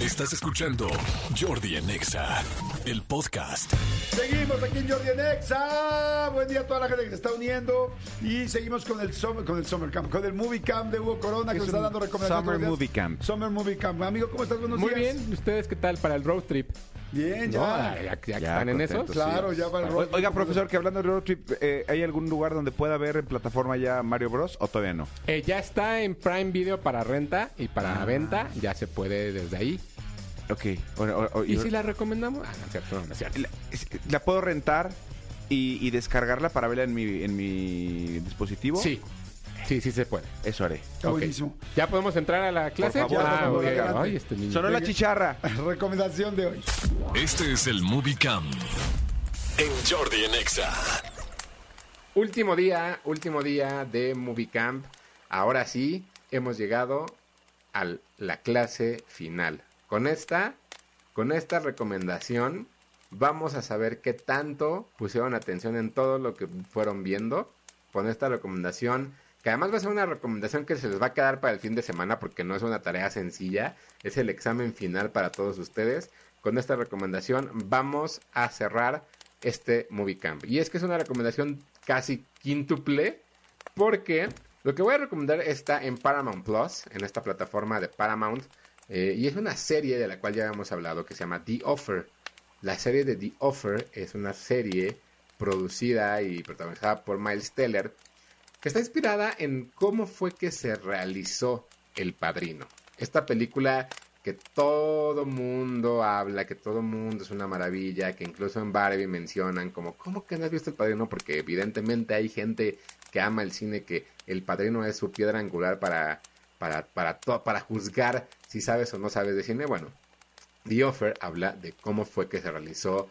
Estás escuchando Jordi en Exa, el podcast. Seguimos aquí en Jordi en Exa. Buen día a toda la gente que se está uniendo. Y seguimos con el Summer, con el summer Camp, con el Movie Camp de Hugo Corona, que Es nos está dando recomendaciones. Summer. Movie Camp. Summer Movie Camp. Amigo, ¿cómo estás? Buenos Muy días. bien, ¿ustedes qué tal para el road trip? Bien, ¿No? ya. Ya, ya que Ya, están en eso. contentos, Claro, ya va el O- road Oiga, profesor, que hablando de road trip, eh, ¿hay algún lugar donde pueda ver en plataforma ya Mario Bros o todavía no? Eh, ya está en Prime Video para renta y para Ah. venta. Ya se puede desde ahí. Ok. O- o- o- ¿Y si la recomendamos? Ah, no es cierto, no, no es cierto. la, la puedo rentar y, y descargarla para verla en mi, en mi dispositivo? Sí, sí, sí se puede. Eso haré. Está Ok. buenísimo. ¿Ya podemos entrar a la clase? favor, ah, por favor, ok. adelante. Ay, este niño. Sonó la chicharra. Recomendación de hoy. Este es el Movie Camp en Jordi en Exa. Último día, último día de Movie Camp. Ahora sí, hemos llegado a la clase final. Con esta, con esta recomendación, vamos a saber qué tanto pusieron atención en todo lo que fueron viendo. Con esta recomendación, que además va a ser una recomendación que se les va a quedar para el fin de semana porque no es una tarea sencilla, es el examen final para todos ustedes. Con esta recomendación vamos a cerrar este Movie Camp. Y es que es una recomendación casi quíntuple porque lo que voy a recomendar está en Paramount Plus, en esta plataforma de Paramount, eh, y es una serie de la cual ya hemos hablado que se llama The Offer. La serie de The Offer es una serie producida y protagonizada por Miles Teller, que está inspirada en cómo fue que se realizó El Padrino. Esta película que todo mundo habla, que todo mundo es una maravilla, que incluso en Barbie mencionan como, ¿cómo que no has visto El Padrino? Porque evidentemente hay gente que ama el cine, que El Padrino es su piedra angular para, para, para, para juzgar si sabes o no sabes de cine. Bueno, The Offer habla de cómo fue que se realizó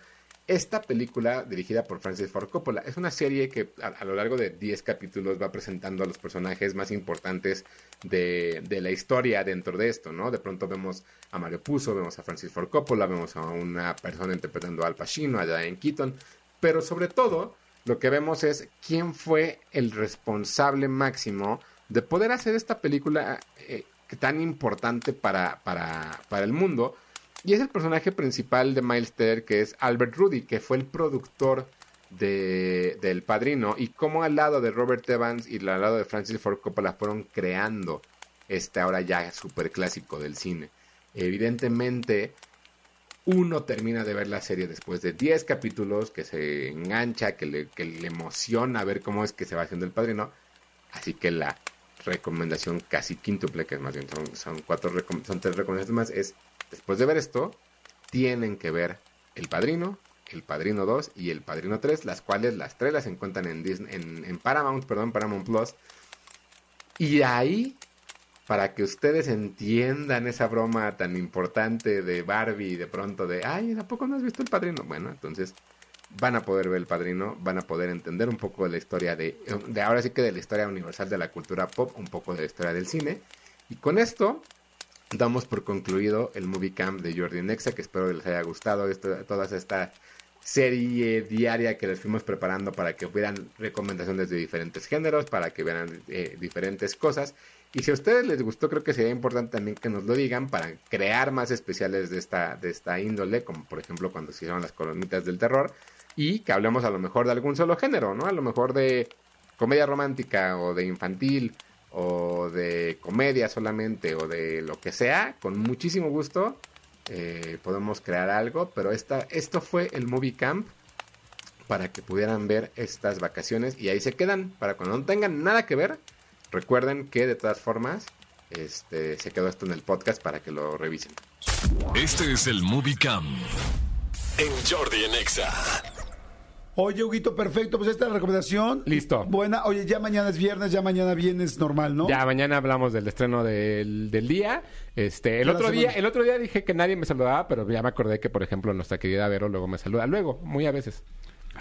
esta película dirigida por Francis Ford Coppola. Es una serie que a, lo largo de 10 capítulos va presentando a los personajes más importantes de, la historia dentro de esto, ¿no? De pronto vemos a Mario Puzo, vemos a Francis Ford Coppola, vemos a una persona interpretando a Al Pacino, a Diane Keaton, pero sobre todo lo que vemos es quién fue el responsable máximo de poder hacer esta película eh, tan importante para el mundo. Y es el personaje principal de Miles Teller, que es Albert Rudy, que fue el productor de, del Padrino. Y cómo al lado de Robert Evans y al lado de Francis Ford Coppola fueron creando este ahora ya super clásico del cine. Evidentemente, uno termina de ver la serie después de 10 capítulos, que se engancha, que le, que le emociona ver cómo es que se va haciendo el padrino. Así que la recomendación casi quíntuple, que más bien son, son, cuatro son tres recomendaciones más, es después de ver esto, tienen que ver El Padrino, El Padrino 2 y El Padrino 3, las cuales las tres las encuentran en, Disney, en, Paramount, perdón, Paramount Plus. Y ahí, para que ustedes entiendan esa broma tan importante de Barbie, de pronto de, ay, ¿a poco no has visto El Padrino? Bueno, entonces van a poder ver El Padrino, van a poder entender un poco de la historia de, de ahora sí que de la historia universal de la cultura pop, un poco de la historia del cine. Y con esto damos por concluido el Movie Camp de Jordi Nexa, que espero les haya gustado esto, toda esta serie diaria que les fuimos preparando para que vieran recomendaciones de diferentes géneros, para que vieran eh, diferentes cosas. Y si a ustedes les gustó, creo que sería importante también que nos lo digan para crear más especiales de esta, de esta índole, como por ejemplo cuando se hicieron las colonitas del terror, y que hablemos a lo mejor de algún solo género, ¿no? A lo mejor de comedia romántica o de infantil o de comedia solamente o de lo que sea, con muchísimo gusto eh, podemos crear algo, pero esta, esto fue el Movie Camp para que pudieran ver estas vacaciones y ahí se quedan, para cuando no tengan nada que ver, recuerden que de todas formas este, se quedó esto en el podcast para que lo revisen. Este es el Movie Camp en Jordi en Exa. Oye, Huguito, perfecto. Pues esta es la recomendación. Listo. Buena. Oye, ya mañana es viernes, ya mañana viernes normal, ¿no? Ya mañana hablamos del estreno del, del día. Este, el otro día, el otro día dije que nadie me saludaba, pero ya me acordé que, por ejemplo, nuestra querida Vero luego me saluda. Luego, muy a veces.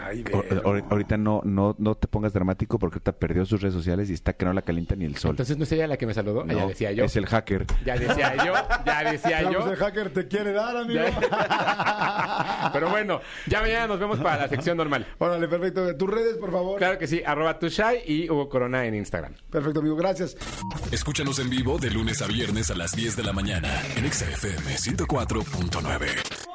Ay, O- ahorita no, no, no te pongas dramático porque ahorita perdió sus redes sociales y está que no la calienta ni el sol. Entonces no es ella la que me saludó. Ah, ya No, decía yo. Es el hacker. Ya decía yo. Ya decía yo. el hacker te quiere dar, amigo. Pero bueno, ya mañana nos vemos para la sección normal. Órale, perfecto. Tus redes, por favor. Claro que sí, arroba tushai y Hugo Corona en Instagram. Perfecto, amigo. Gracias. Escúchanos en vivo de lunes a viernes a las 10 de la mañana en Exa FM 104.9.